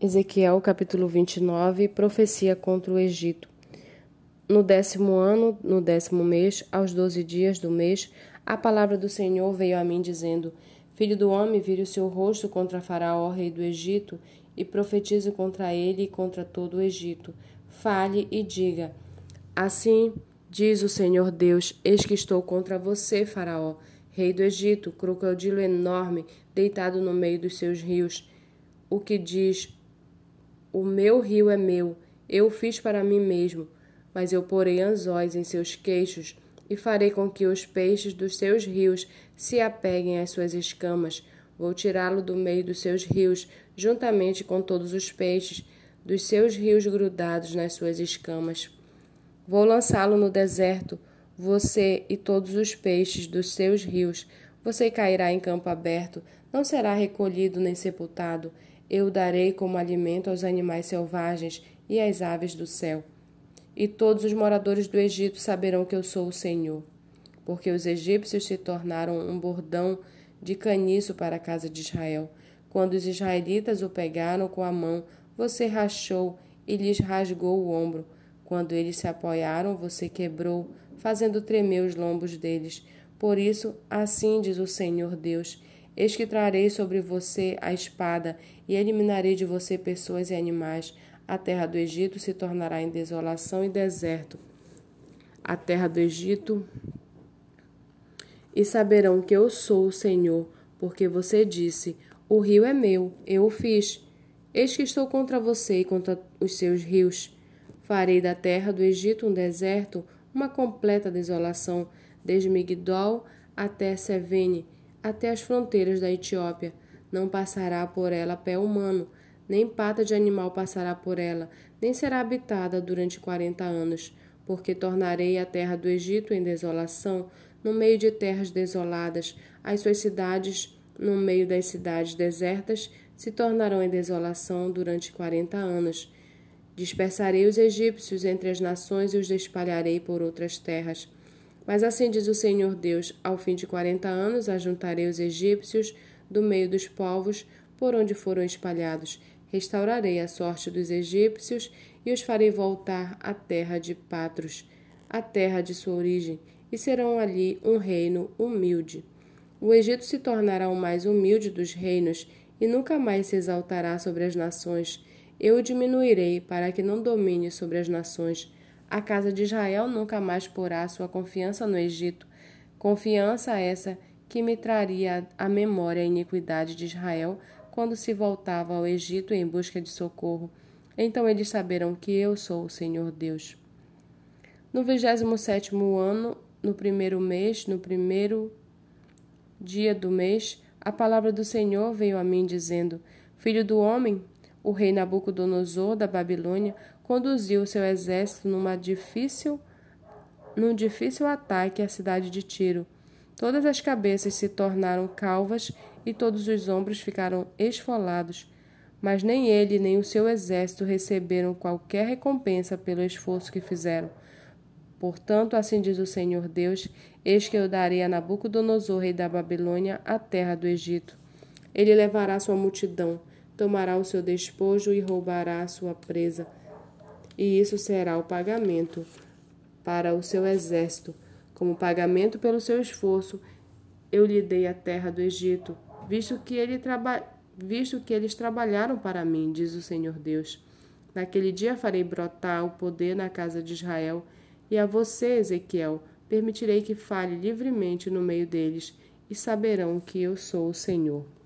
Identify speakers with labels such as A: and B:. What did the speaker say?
A: Ezequiel capítulo 29, profecia contra o Egito. No décimo ano, no décimo mês, aos doze dias do mês, a palavra do Senhor veio a mim, dizendo: Filho do homem, vire o seu rosto contra Faraó, rei do Egito, e profetize contra ele e contra todo o Egito. Fale e diga: Assim diz o Senhor Deus: Eis que estou contra você, Faraó, rei do Egito, crocodilo enorme, deitado no meio dos seus rios. O que diz o meu rio é meu, eu o fiz para mim mesmo, mas eu porei anzóis em seus queixos e farei com que os peixes dos seus rios se apeguem às suas escamas. Vou tirá-lo do meio dos seus rios, juntamente com todos os peixes dos seus rios grudados nas suas escamas. Vou lançá-lo no deserto, você e todos os peixes dos seus rios. Você cairá em campo aberto, não será recolhido nem sepultado. Eu darei como alimento aos animais selvagens e às aves do céu. E todos os moradores do Egito saberão que eu sou o Senhor. Porque os egípcios se tornaram um bordão de caniço para a casa de Israel. Quando os israelitas o pegaram com a mão, você rachou e lhes rasgou o ombro. Quando eles se apoiaram, você quebrou, fazendo tremer os lombos deles. Por isso, assim diz o Senhor Deus: Eis que trarei sobre você a espada e eliminarei de você pessoas e animais. A terra do Egito se tornará em desolação e deserto. A terra do Egito. E saberão que eu sou o Senhor, porque você disse: O rio é meu, eu o fiz. Eis que estou contra você e contra os seus rios. Farei da terra do Egito um deserto, uma completa desolação, desde Migdol até Sevene até as fronteiras da Etiópia. Não passará por ela pé humano, nem pata de animal passará por ela, nem será habitada durante quarenta anos, porque tornarei a terra do Egito em desolação, no meio de terras desoladas, as suas cidades, no meio das cidades desertas, se tornarão em desolação durante quarenta anos. Dispersarei os egípcios entre as nações e os espalharei por outras terras. Mas assim diz o Senhor Deus: ao fim de quarenta anos ajuntarei os egípcios do meio dos povos por onde foram espalhados. Restaurarei a sorte dos egípcios e os farei voltar à terra de Patros, a terra de sua origem, e serão ali um reino humilde. O Egito se tornará o mais humilde dos reinos e nunca mais se exaltará sobre as nações. Eu o diminuirei para que não domine sobre as nações a casa de Israel nunca mais porá sua confiança no Egito, confiança essa que me traria à memória a iniquidade de Israel quando se voltava ao Egito em busca de socorro. Então eles saberão que eu sou o Senhor Deus. No vigésimo sétimo ano, no primeiro mês, no primeiro dia do mês, a palavra do Senhor veio a mim dizendo: Filho do homem, o rei Nabucodonosor da Babilônia conduziu seu exército numa difícil, num difícil ataque à cidade de Tiro. Todas as cabeças se tornaram calvas e todos os ombros ficaram esfolados. Mas nem ele nem o seu exército receberam qualquer recompensa pelo esforço que fizeram. Portanto, assim diz o Senhor Deus: Eis que eu darei a Nabucodonosor, rei da Babilônia, a terra do Egito. Ele levará sua multidão, tomará o seu despojo e roubará a sua presa e isso será o pagamento para o seu exército. Como pagamento pelo seu esforço, eu lhe dei a terra do Egito, visto que, ele traba... visto que eles trabalharam para mim, diz o Senhor Deus. Naquele dia farei brotar o poder na casa de Israel, e a você, Ezequiel, permitirei que fale livremente no meio deles, e saberão que eu sou o Senhor.